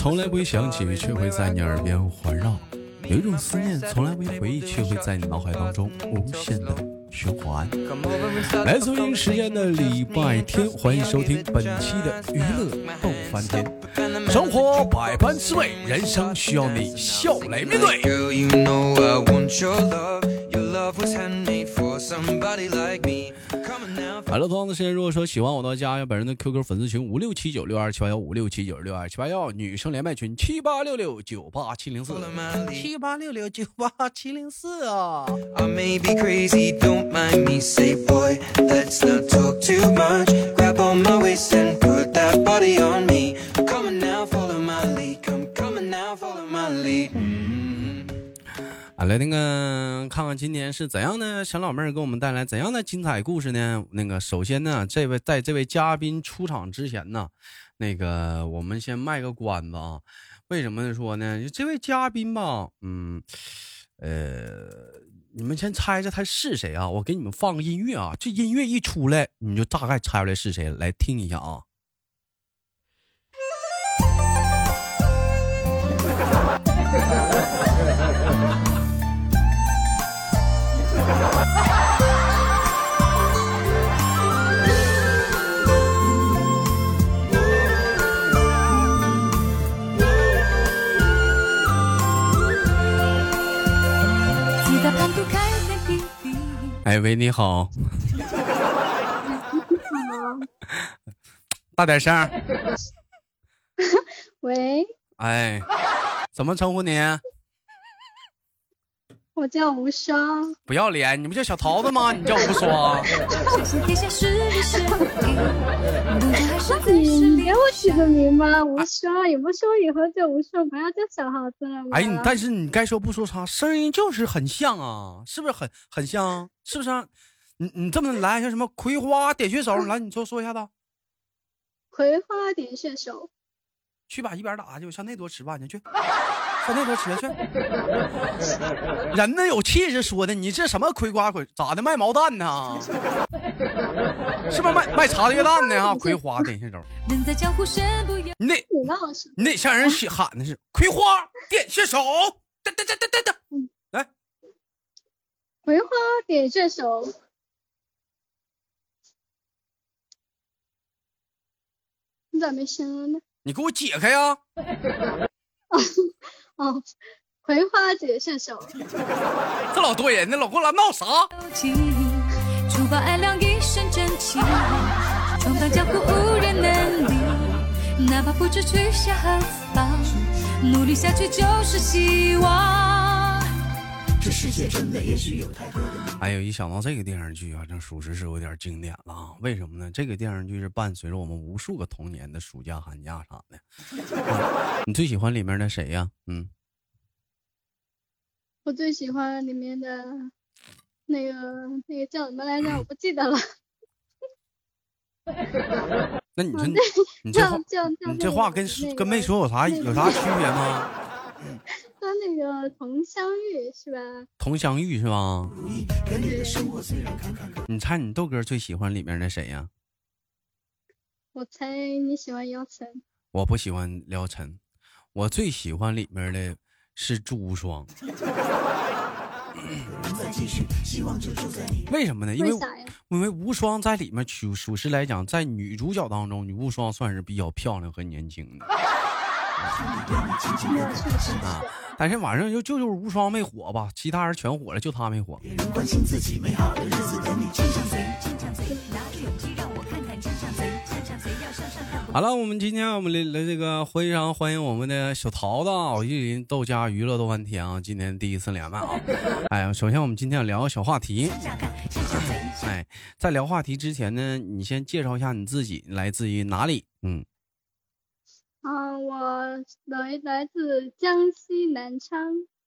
从来不会想起，却会在你耳边环绕；有一种思念，从来没回忆，却会在你脑海当中无限的循环。来自北京时间的礼拜天，欢迎收听本期的娱乐逗翻天。生活百般滋味，人生需要你笑来面对。好了，同样的时间，如果说喜欢我的，加一下本人的 QQ 粉丝群五六七九六二七八幺五六七九六二七八幺，女生连麦群七八六六九八七零四七八六六九八七零四啊。啊，来那个看看今天是怎样的小老妹儿给我们带来怎样的精彩故事呢？那个首先呢，这位在这位嘉宾出场之前呢，那个我们先卖个关子啊。为什么说呢？这位嘉宾吧，嗯，呃，你们先猜猜他是谁啊？我给你们放个音乐啊，这音乐一出来，你就大概猜出来是谁。来听一下啊。喂，你好。大点声。喂。哎，怎么称呼你？我叫无双。不要脸！你不叫小桃子吗？你叫无双。取个名吗？无双，也不说以后就无双，不要叫小耗子了。哎，你但是你该说不说啥，声音就是很像啊，是不是很很像？是不是？你你这么来，像什么葵花点穴手？来，你说说一下子。葵花点穴手。去吧，一边打去，上那桌吃饭去，去，上那头吃去。人呢有气势说的，你这什么葵瓜葵咋的卖毛蛋呢？是不是卖卖茶叶蛋的啊？葵花点穴手。你得你得像人喊的是葵花点穴手，来，葵花点穴手。你咋没声了呢？你给我解开呀！哦，葵花姐射手，这老多人呢，老给我来闹啥？除暴安良，一身正气，闯荡江湖无人能敌。哪怕不知取下何妨努力下去就是希望。这世界真的也许有太多的。哎呦，一想到这个电视剧啊，这属实是有点经典了啊！为什么呢？这个电视剧是伴随着我们无数个童年的暑假、寒假啥的。你最喜欢里面的谁呀？嗯，我最喜欢里面的那个那个叫什么来着？我不记得了。那你说你这你这话跟跟没说有啥有啥区别吗？他那个佟湘玉是吧？佟湘玉是吧？你猜你豆哥最喜欢里面的谁呀？我猜你喜欢姚晨。我不喜欢姚晨，我最喜欢里面的是朱无双。为什么呢？因为因为无双在里面属属实来讲，在女主角当中，女无双算是比较漂亮和年轻的。啊！但是晚上就就就是无双没火吧，其他人全火了，就他没火。好了，我们今天我们来来这个非常欢迎我们的小桃子啊，玉林豆家娱乐豆翻天啊，今天第一次连麦啊。哎呀，首先我们今天要聊个小话题。哎，在聊话题之前呢，你先介绍一下你自己，来自于哪里？嗯。啊，我来来自江西南昌。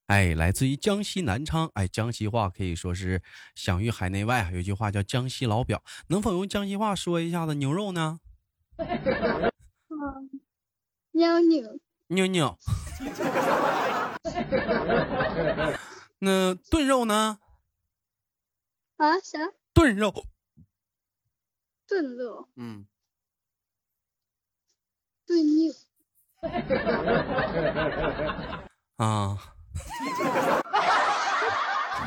哎，来自于江西南昌。哎，江西话可以说是享誉海内外。有一句话叫“江西老表”，能否用江西话说一下子牛肉呢？嗯，妞妞，妞妞。那炖肉呢？啊，啥？炖肉。炖肉。嗯。炖牛，啊，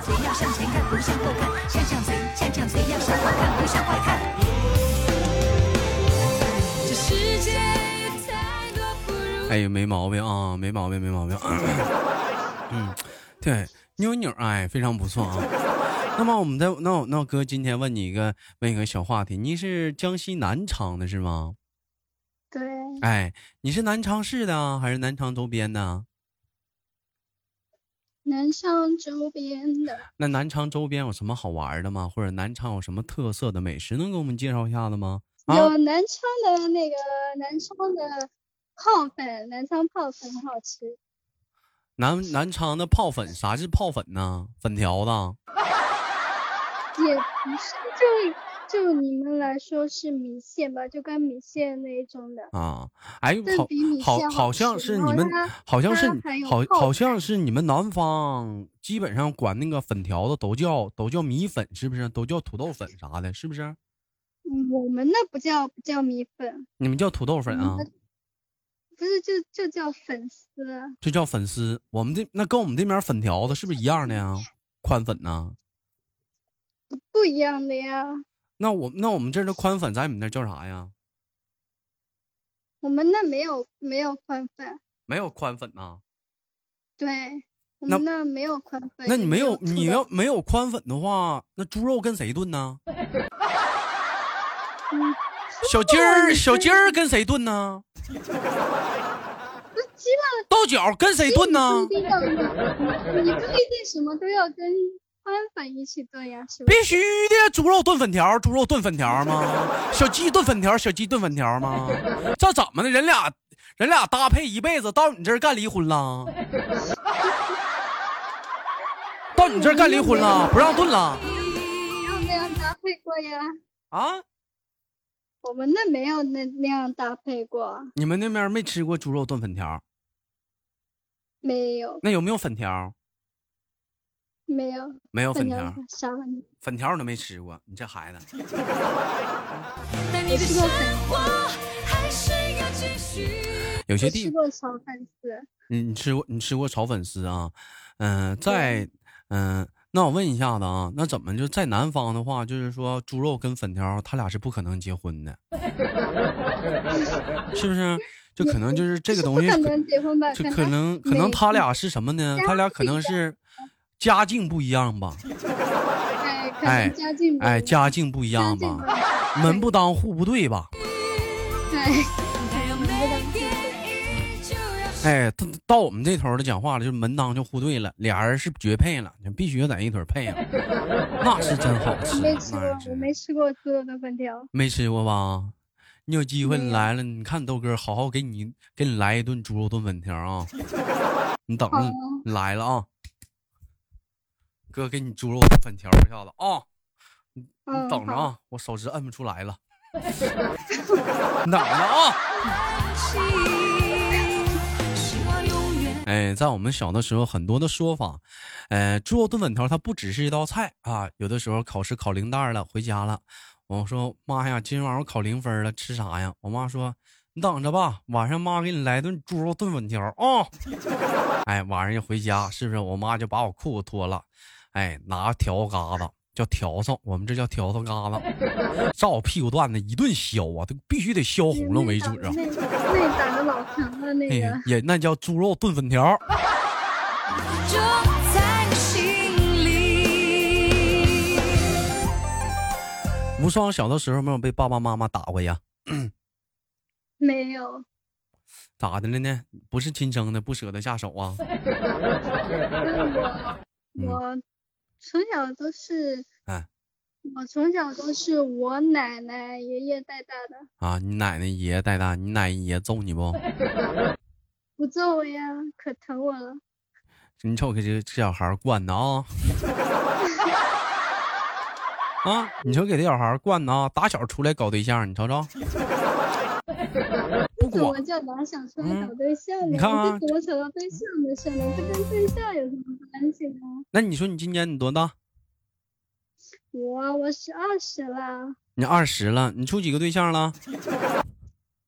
嘴要向前看，不向后看，向向嘴，向向嘴要向好看，不向坏看。这世界太多不如哎，没毛病啊，没毛病，没毛病。嗯，对，妞妞，哎，非常不错啊。那么我们的那我那我哥今天问你一个问一个小话题，你是江西南昌的是吗？对，哎，你是南昌市的啊还是南昌周边的？南昌周边的那南昌周边有什么好玩的吗？或者南昌有什么特色的美食能给我们介绍一下子吗？啊，有南昌的那个南昌的泡粉，南昌泡粉很好吃。南南昌的泡粉，啥是泡粉呢？粉条子。也不是，就就你们来说是米线吧，就跟米线那一种的。啊，哎，好好好好像是你们好像是好好像是你们南方基本上管那个粉条子都叫都叫米粉，是不是？都叫土豆粉啥的，是不是？嗯，我们那不叫不叫米粉，你们叫土豆粉啊，不是就就叫粉丝啊。就叫粉丝。我们这那跟我们这边粉条子是不是一样的呀？宽粉呢？不一样的呀。那我那我们这儿的宽粉，在你们那儿叫啥呀？我们那没有没有宽粉，没有宽粉呐。对，我们那没有宽粉。那你没有你要没有宽粉的话，那猪肉跟谁炖呢？嗯小鸡儿小鸡儿跟谁炖呢？不鸡了豆角跟谁炖呢你你不一定什么都要跟宽粉一起炖呀，是吧？必须的，猪肉炖粉条，猪肉炖粉条吗？小鸡炖粉条，小鸡炖粉条吗？这怎么的？人俩人俩搭配一辈子，到你这儿干离婚了？到你这儿干离婚了？不让炖了？没有那样搭配过呀，啊？我们那没有那那样搭配过，你们那边没吃过猪肉炖粉条？没有那有没有粉条？没有没有粉条条，啥玩意？粉条你都没吃过，你这孩子。但你的生活还是要继续。有些地我吃过炒粉丝，你你吃过你吃过炒粉丝啊？嗯、在嗯、那我问一下子啊，那怎么就在南方的话，就是说猪肉跟粉条，他俩是不可能结婚的，是不是？就可能就是这个东西可能结婚吧？就可能可能他俩是什么呢？他俩可能是家境不一样吧？哎，哎家境不哎，一样家境不一样吧？门不当户不对吧？哎，到到我们这头的讲话了，就门当就户对了，俩人是绝配了，必须要在一腿配了，那是真好吃。没吃过我没吃过猪肉炖粉条。没吃过吧？你有机会你来了，你看豆哥好好给你给你来一顿猪肉炖粉条啊！你等着，你来了啊！哥给你猪肉炖粉条一下子啊！你你，等着啊，我手指摁不出来了，你等着啊！哎，在我们小的时候，很多的说法，呃，猪肉炖粉条它不只是一道菜啊，有的时候考试考零蛋了，回家了，我说妈呀，今天晚上我考零分了，吃啥呀？我妈说你等着吧，晚上妈给你来顿猪肉炖粉条啊。哎，晚上一回家，是不是我妈就把我裤子脱了，哎，拿条嘎子叫笤帚，我们这叫笤帚嘎子，照我屁股蛋子一顿削啊，都必须得削红了为止啊。那那打的老疼了，那哎个，也那叫猪肉炖粉条。就在心里。无双小的时候没有被爸爸妈妈打过呀？没有，咋的了呢？不是亲生的，不舍得下手啊？我从小都是，哎我从小都是我奶奶爷爷带大的，啊！你奶奶爷爷带大，你奶奶爷爷揍你不？不揍我呀，可疼我了。你瞅给这这小孩惯的啊！啊！你瞅给这小孩惯的啊！打小出来搞对象，你瞅瞅，不怎么管叫打小出来嗯搞对象呢？你看啊这怎么扯到对象的事呢？这跟对象有什么关系呢？那你说你今年你多大？我我是二十了，你二十了，你处几个对象了？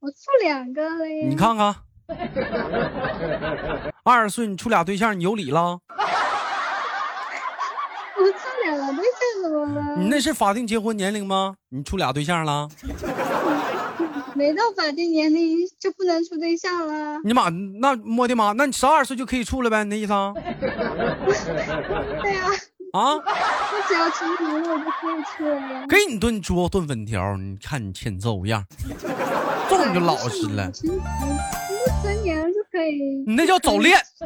我处两个了呀。你看看，二十岁你处俩对象，你有理了？我处两个对象怎么了？你那是法定结婚年龄吗？你处俩对象了？没到法定年龄就不能处对象了？你妈，那我的妈，那你十二岁就可以处了呗？你那意思啊？对呀、啊？我只要成年了，我就可以处了呀。给你炖猪肉炖粉条，你看你欠揍样，这么就老实了。成年，不成年就可以。你那叫早恋，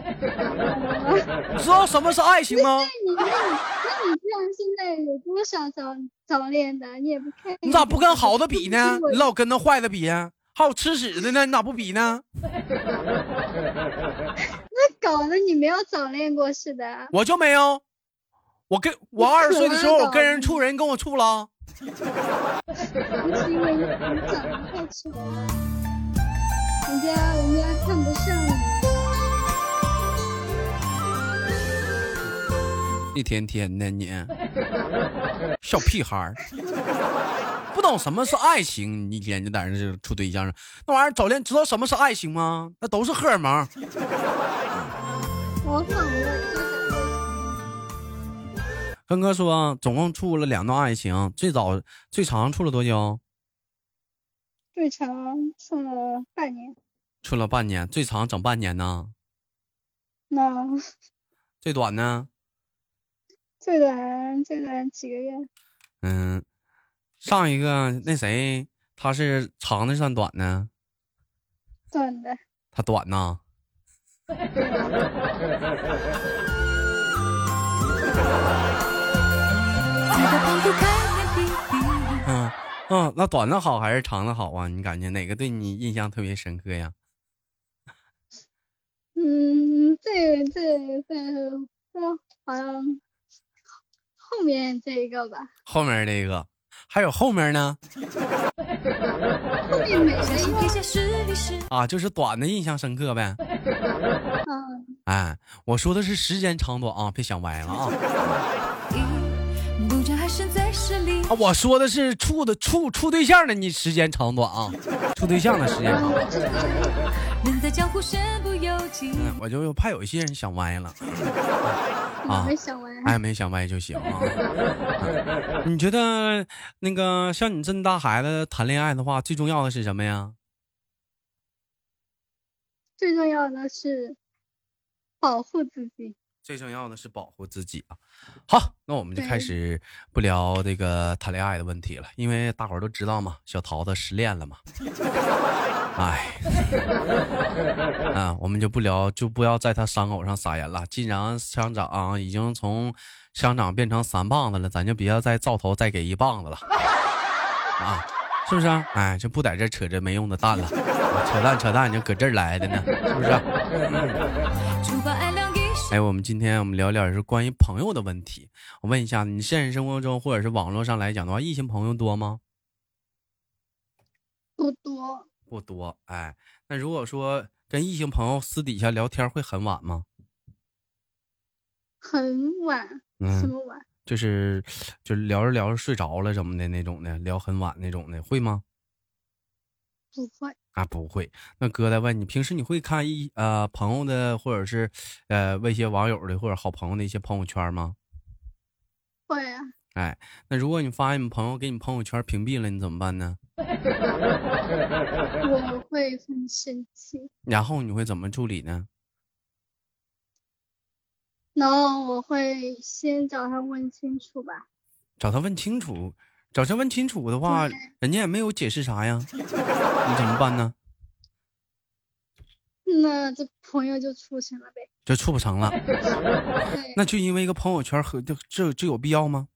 你知道什么是爱情吗？你那你那你这样现在有多少早早恋的？你也不看。你咋不跟好的比呢？你老跟那坏的比呀？还有吃屎的呢，你咋不比呢？那搞得你没有早恋过似的。我就没有，我跟我二十岁的时候，我跟人处，人跟我处了。不是因为你长得太丑了，人家人家看不上你。一天天的你，小屁孩儿，不懂什么是爱情，你一天就在那处对象，那玩意儿早恋知道什么是爱情吗？那都是荷尔蒙。我反了，跟哥说，总共处了两段爱情，最早最长处了多久？最长处了半年，处了半年，最长整半年呢？那 最短呢？最短最短几个月？嗯，上一个那谁，他是长的算短呢？短的。他短呐。那短的好还是长的好啊？你感觉哪个对你印象特别深刻呀？嗯，这这这这好像后面这一个吧，后面这一个，还有后面呢？啊，就是短的印象深刻呗。嗯，哎，我说的是时间长短啊，别想歪了啊。我说的是处的处处对象的，你时间长短啊，处对象的时间长短。我知道，人在江湖身不由己。嗯，我就怕有一些人想歪了。啊没想歪。哎，没想歪就行啊。嗯 你觉得那个像你这么大孩子谈恋爱的话，最重要的是什么呀？最重要的是保护自己。最重要的是保护自己啊！好，那我们就开始不聊这个谈恋爱的问题了，因为大伙儿都知道嘛，小桃子失恋了嘛。哎，啊，我们就不聊，就不要在他伤口上撒盐了。既然乡长、已经从乡长变成三棒子了，咱就别再灶头再给一棒子了啊，是不是啊？哎，就不在这扯这没用的蛋了，扯淡扯淡就搁这儿来的呢，是不是啊？哎，我们今天我们聊聊是关于朋友的问题。我问一下，你现实生活中或者是网络上来讲的话，异性朋友多吗？不多，不多。哎，那如果说跟异性朋友私底下聊天会很晚吗？很晚，什嗯，么晚？就是就是聊着聊着睡着了什么的那种的，聊很晚那种的，会吗？不会，啊，不会。那哥再问你，平时你会看一呃朋友的，或者是呃问一些网友的或者好朋友的一些朋友圈吗？会啊，哎，那如果你发现你朋友给你朋友圈屏蔽了，你怎么办呢？我会很生气，然后你会怎么处理呢？然后我会先找他问清楚吧。找他问清楚，找他问清楚的话，人家也没有解释啥呀，你怎么办呢？那这朋友就处成了呗。就处不成了，那就因为一个朋友圈和这这这有必要吗？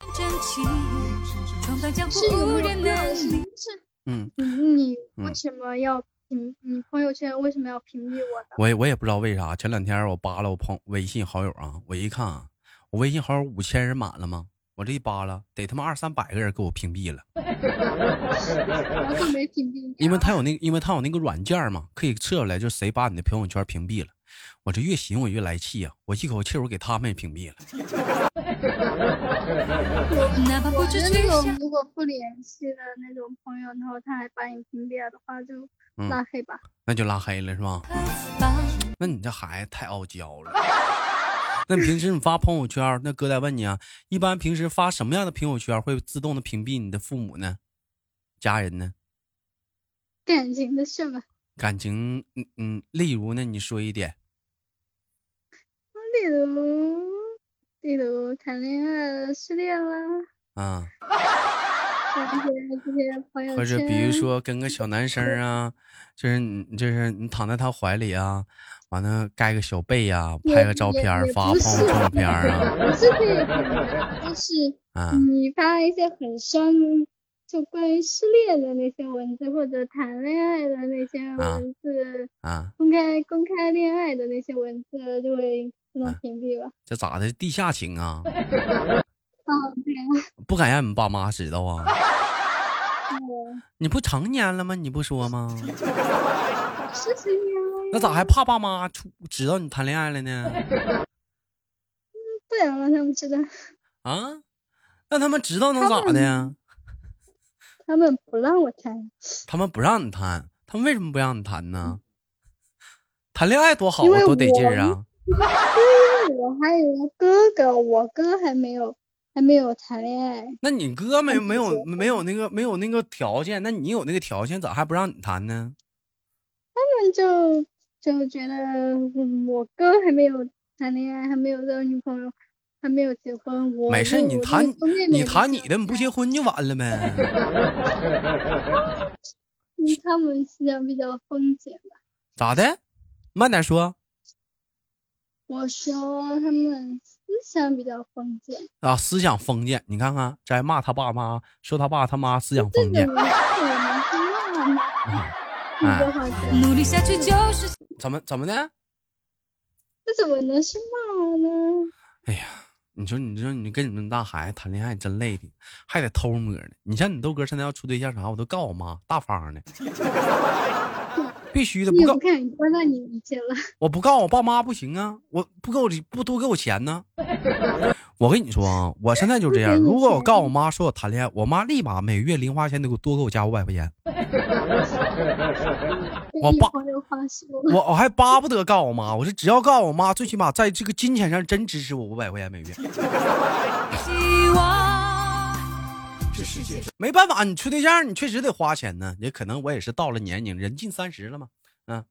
嗯，你为什么要屏？你朋友圈为什么要屏蔽我？我也我也不知道为啥，前两天我扒拉我朋微信好友啊，我一看啊，我微信好友五千人满了吗？我这一扒拉，得他妈二三百个人给我屏蔽了，我可没屏蔽你啊。因为他有那因为他有那个软件嘛，可以测出来，就谁把你的朋友圈屏蔽了。我这越寻我越来气呀、我一口气我给他们也屏蔽了。哪怕不我觉得那种。如果不联系的那种朋友，然后他还把你屏蔽了的话，就嗯拉黑吧。那就拉黑了是吧？吧那你这孩子太傲娇了。那平时你发朋友圈，那哥再问你啊，一般平时发什么样的朋友圈会自动的屏蔽你的父母呢？家人呢？感情的事吧，感情，嗯嗯，例如呢，你说一点。例如，例如谈恋爱了、失恋了，啊，或者比如说跟个小男生啊，就是你就是你躺在他怀里啊，完了盖个小被呀、也拍个照片发朋友是照片啊，不是这种的，就是 啊你发一些很伤，就关于失恋的那些文字，或者谈恋爱的那些文字，啊，公开公开恋爱的那些文字，就会自动屏蔽了。这咋的？地下情啊？不敢让你爸妈知道啊？嗯你不成年了吗？你不说吗？那咋还怕爸妈出知道你谈恋爱了呢？不想让他们知道，啊？那他们知道能咋的呀？他们不让我谈，他们不让你谈，他们为什么不让你谈呢？谈恋爱多好啊，多得劲儿啊！因为我还有个哥哥，我哥还没有还没有谈恋爱，那你哥没看没有没有那个没有那个条件，那你有那个条件，咋还不让你谈呢？他们就就觉得嗯我哥还没有谈恋爱，还没有交女朋友，还没有结婚，我没事，你谈你谈你的，你不结婚就完了呗。嗯他们思想比较封建吧。咋的？慢点说我说他们思想比较封建，啊！思想封建，你看看，这还骂他爸妈，说他爸他妈思想封建怎么怎么的？这怎么能是骂呢？哎呀，你说你说你跟你们大孩子谈恋爱真累的，还得偷摸的。你像你豆哥现在要处对象啥，我都告诉我妈，大方的，必须的，不告你也不看你多大年纪了，我不告我爸妈不行啊，我不给我不多给我钱呢。我跟你说啊，我现在就这样，如果我钱告我妈说我谈恋爱，我妈立马每月零花钱得给我多给我加五百块钱，我爸。我我还巴不得告我妈，我说只要告我妈，最起码在这个金钱上真支持我五百块钱每月。希望。没办法，你处对象你确实得花钱呢，也可能我也是到了年龄，人近三十了嘛，嗯。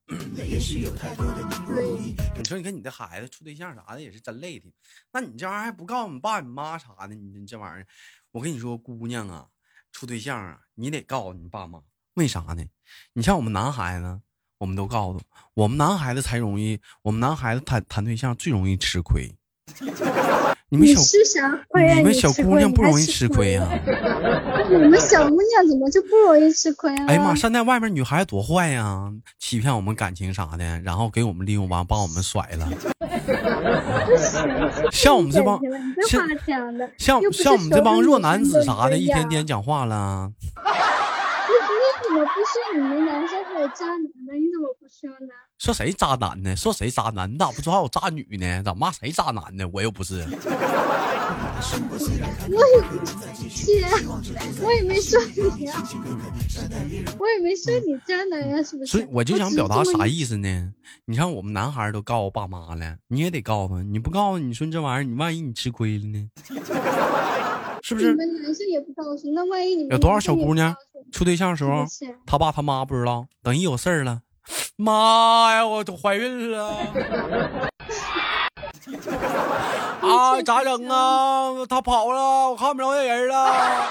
你说你跟你的孩子处对象啥的也是真累挺，那你这玩意儿还不告诉你爸你妈啥的，你你这玩意儿，我跟你说，姑娘啊，处对象啊，你得告诉你爸妈，为啥呢？你像我们男孩子，我们都告诉我们男孩子才容易，我们男孩子谈谈对象最容易吃亏。你们你小？你们小姑娘不容易吃亏呀、你们小姑娘怎么就不容易吃亏啊？哎呀妈，现在外面女孩子多坏呀，欺骗我们感情啥的，然后给我们利用完，把我们甩了。像我们这帮像像我们这帮弱男子啥的，一天天讲话了。你你怎么不说你们男生还有渣男呢？你怎么不说呢？说谁渣男呢？说谁渣男？你咋不说还有渣女呢？咋骂谁渣男呢？我又不是。我也没说你啊，我也没说你渣男呀，是不是？所以我就想表达啥？意思呢？你看我们男孩都告诉爸妈了，你也得告诉，你不告诉，你说这玩意儿，你万一你吃亏了呢？是不你是？们男生也不告诉，那万一你们有多少小姑娘处对象的时候他爸他妈不知道，等一有事儿了，妈呀，我都怀孕了。啊，咋整啊？他跑了，我看不着那人了。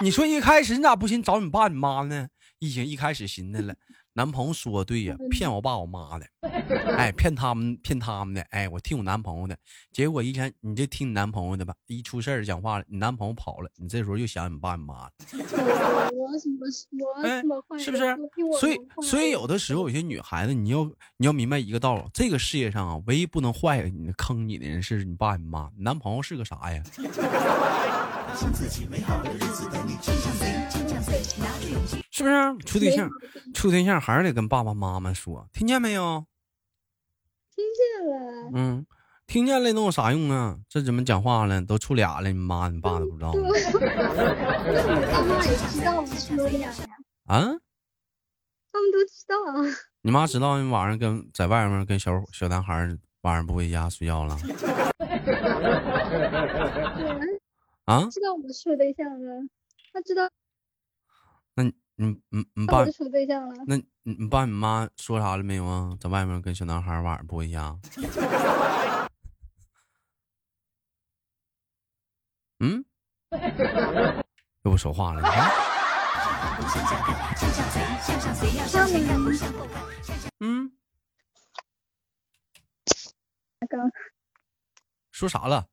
你说一开始你咋不寻思找你爸你妈呢？一寻一开始寻思了，男朋友说对呀，骗我爸我妈的，哎，骗他们骗他们的，哎，我听我男朋友的。结果一天你就听你男朋友的吧，一出事儿讲话了，你男朋友跑了，你这时候又想你爸你妈了。我我什么我哎什么坏是不是所以所以有的时候有些女孩子，你要你要明白一个道理，这个世界上啊，唯一不能坏你坑你的人是你爸你妈，你男朋友是个啥呀？是不是？处对象，处对象还是得跟爸爸妈妈说，听见没有？听见了。嗯，听见了能有啥用啊？这怎么讲话了？都处俩了，你妈你爸都不知道吗？那我爸妈也知道啊？他们都知道啊。你妈知道你晚上跟在外面跟小小男孩晚上不回家睡觉了对啊，啊？知道我处对象了，他知道那你你你你爸处对象了。那你你爸你妈说啥了没有啊？在外面跟小男孩儿晚上不一样？嗯？又不说话了。他们嗯，刚说啥了？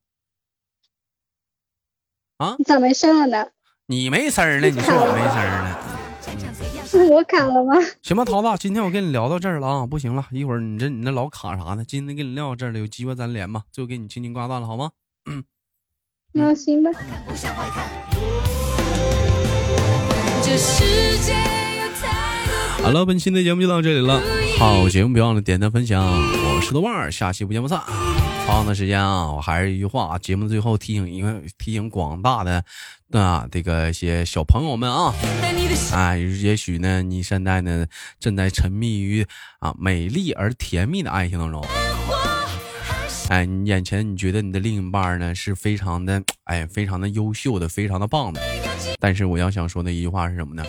你咋没声了呢？你没声儿了，你说我没声儿了。是我卡了吗？行吧，桃子，今天我跟你聊到这儿了啊，不行了，一会儿你这你那老卡啥呢？今天跟你聊到这儿了，有机会咱连吧，最后给你轻轻挂断了，好吗？嗯那行吧。这世界有太多好了，本期的节目就到这里了，好节目别忘了点赞分享，我是豆瓣儿，下期不见不散。同样的时间啊，我还是一句话啊，节目最后提醒一个，提醒广大的啊这个一些小朋友们啊，但你的心哎，也许呢，你现在呢正在沉迷于啊美丽而甜蜜的爱情当中。哎，你眼前你觉得你的另一半呢是非常的哎非常的优秀的，非常的棒的，但是我要想说的一句话是什么呢？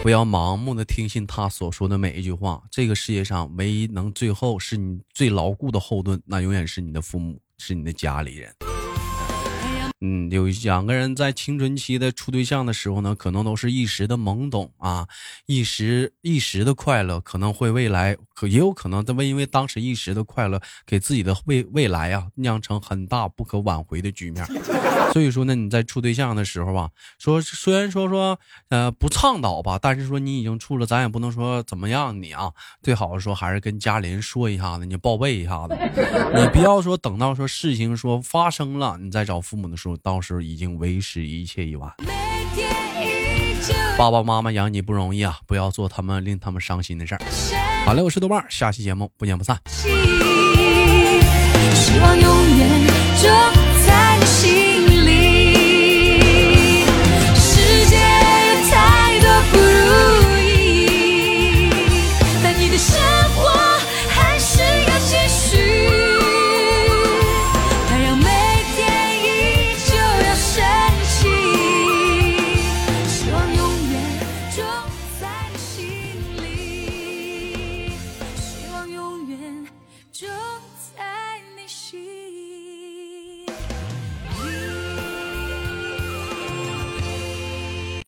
不要盲目的听信他所说的每一句话。这个世界上唯一能最后是你最牢固的后盾，那永远是你的父母，是你的家里人。嗯，有两个人在青春期的处对象的时候呢，可能都是一时的懵懂啊，一时一时的快乐，可能会未来可也有可能在为因为当时一时的快乐，给自己的未未来啊酿成很大不可挽回的局面。所以说呢，你在处对象的时候吧，说虽然说说呃不倡导吧，但是说你已经处了，咱也不能说怎么样你啊，最好说还是跟家里人说一下子，你报备一下子，你不要说等到说事情说发生了，你再找父母的到时候已经为时一切已晚。爸爸妈妈养你不容易啊，不要做他们令他们伤心的事儿。好了，我是豆瓣，下期节目不见不散。希望永远就在你心。